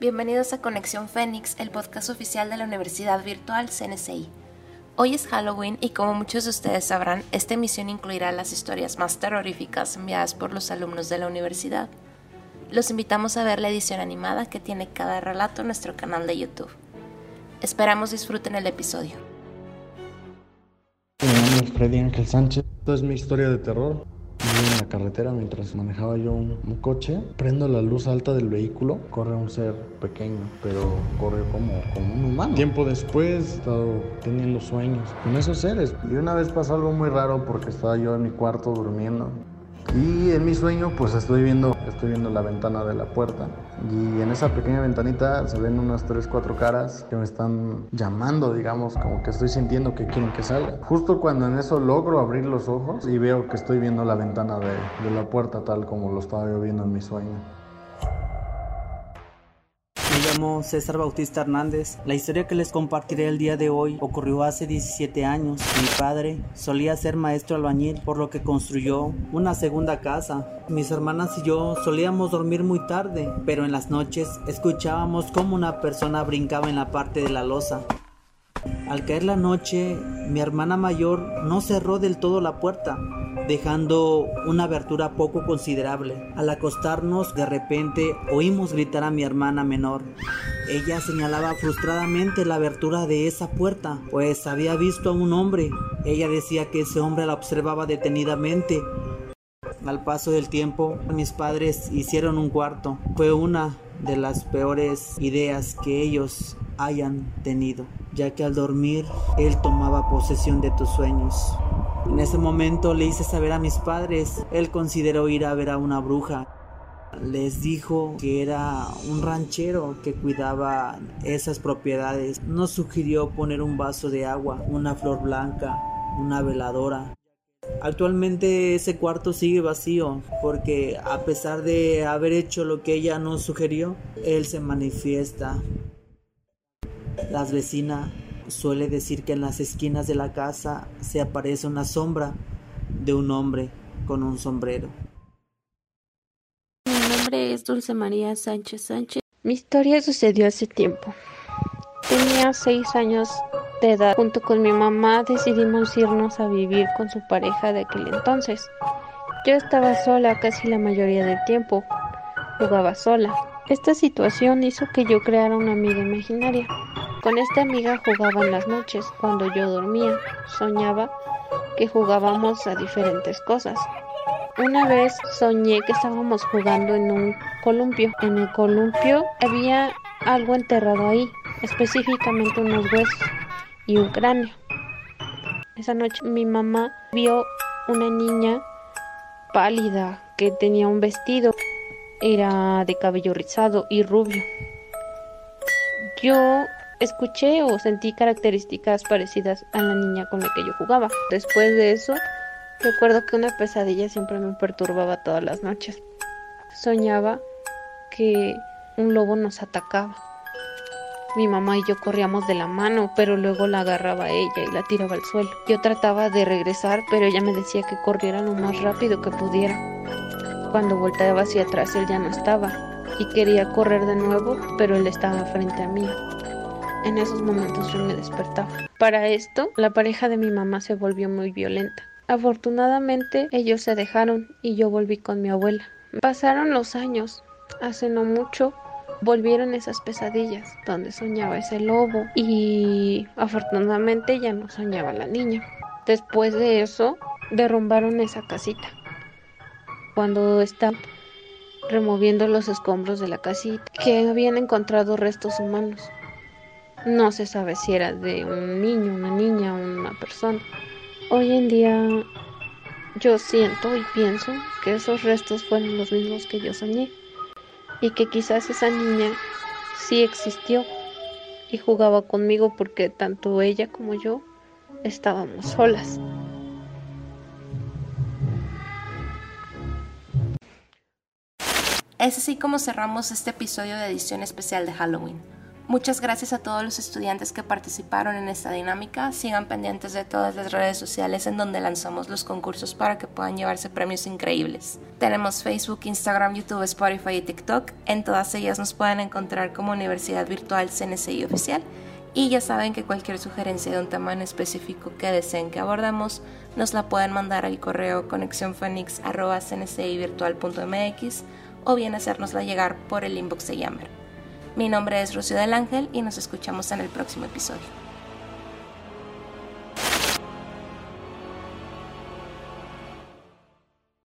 Bienvenidos a Conexión Fénix, el podcast oficial de la Universidad Virtual CNCI. Hoy es Halloween y como muchos de ustedes sabrán, esta emisión incluirá las historias más terroríficas enviadas por los alumnos de la universidad. Los invitamos a ver la edición animada que tiene cada relato en nuestro canal de YouTube. Esperamos disfruten el episodio. Mi nombre es Freddy Ángel Sánchez. Esta es mi historia de terror. Iba en la carretera mientras manejaba yo un, un, coche. Prendo la luz alta del vehículo. Corre un ser pequeño, pero corre como, como un humano. Tiempo después he estado teniendo sueños con esos seres. Y una vez pasó algo muy raro porque estaba yo en mi cuarto durmiendo. Y en mi sueño pues estoy viendo, estoy viendo la ventana de la puerta y en esa pequeña ventanita se ven unas 3, 4 caras que me están llamando, digamos, como que estoy sintiendo que quieren que salga. Justo cuando en eso logro abrir los ojos y veo que estoy viendo la ventana de, de la puerta tal como lo estaba yo viendo en mi sueño. Llamo César Bautista Hernández. La historia que les compartiré el día de hoy ocurrió hace 17 años. Mi padre solía ser maestro albañil, por lo que construyó una segunda casa. Mis hermanas y yo solíamos dormir muy tarde, pero en las noches escuchábamos cómo una persona brincaba en la parte de la losa. Al caer la noche, mi hermana mayor no cerró del todo la puerta, dejando una abertura poco considerable. Al acostarnos, de repente oímos gritar a mi hermana menor. Ella señalaba frustradamente la abertura de esa puerta, pues había visto a un hombre. Ella decía que ese hombre la observaba detenidamente. Al paso del tiempo, mis padres hicieron un cuarto. Fue una de las peores ideas que ellos hayan tenido, ya que al dormir él tomaba posesión de tus sueños. En ese momento le hice saber a mis padres, él consideró ir a ver a una bruja. Les dijo que era un ranchero que cuidaba esas propiedades. Nos sugirió poner un vaso de agua, una flor blanca, una veladora. Actualmente ese cuarto sigue vacío porque a pesar de haber hecho lo que ella nos sugirió, él se manifiesta. Las vecinas suele decir que en las esquinas de la casa se aparece una sombra de un hombre con un sombrero. Mi nombre es Dulce María Sánchez Sánchez. Mi historia sucedió hace tiempo. Tenía seis años de edad. Junto con mi mamá decidimos irnos a vivir con su pareja de aquel entonces. Yo estaba sola casi la mayoría del tiempo. Jugaba sola. Esta situación hizo que yo creara una amiga imaginaria. Con esta amiga jugaba en las noches, cuando yo dormía. Soñaba que jugábamos a diferentes cosas. Una vez soñé que estábamos jugando en un columpio. En el columpio había algo enterrado ahí, específicamente unos huesos y un cráneo. Esa noche mi mamá vio una niña pálida que tenía un vestido. Era de cabello rizado y rubio. Yo escuché o sentí características parecidas a la niña con la que yo jugaba. Después de eso, recuerdo que una pesadilla siempre me perturbaba todas las noches. Soñaba que un lobo nos atacaba. Mi mamá y yo corríamos de la mano, pero luego la agarraba a ella y la tiraba al suelo. Yo trataba de regresar, pero ella me decía que corriera lo más rápido que pudiera. Cuando volteaba hacia atrás, él ya no estaba y quería correr de nuevo, pero él estaba frente a mí. En esos momentos yo me despertaba. Para esto, la pareja de mi mamá se volvió muy violenta. Afortunadamente, ellos se dejaron y yo volví con mi abuela. Pasaron los años. Hace no mucho volvieron esas pesadillas donde soñaba ese lobo y afortunadamente ya no soñaba la niña. Después de eso, derrumbaron esa casita. Cuando estaban removiendo los escombros de la casita, que habían encontrado restos humanos. No se sabe si era de un niño, una niña o una persona. Hoy en día yo siento y pienso que esos restos fueron los mismos que yo soñé y que quizás esa niña sí existió y jugaba conmigo porque tanto ella como yo estábamos solas. Es así como cerramos este episodio de edición especial de Halloween. Muchas gracias a todos los estudiantes que participaron en esta dinámica. Sigan pendientes de todas las redes sociales en donde lanzamos los concursos para que puedan llevarse premios increíbles. Tenemos Facebook, Instagram, YouTube, Spotify y TikTok. En todas ellas nos pueden encontrar como Universidad Virtual CNCI Oficial. Y ya saben que cualquier sugerencia de un tema en específico que deseen que abordemos, nos la pueden mandar al correo conexiónphoenix.cncivirtual.mx o bien hacérnosla llegar por el inbox de Yammer. Mi nombre es Rocío del Ángel y nos escuchamos en el próximo episodio.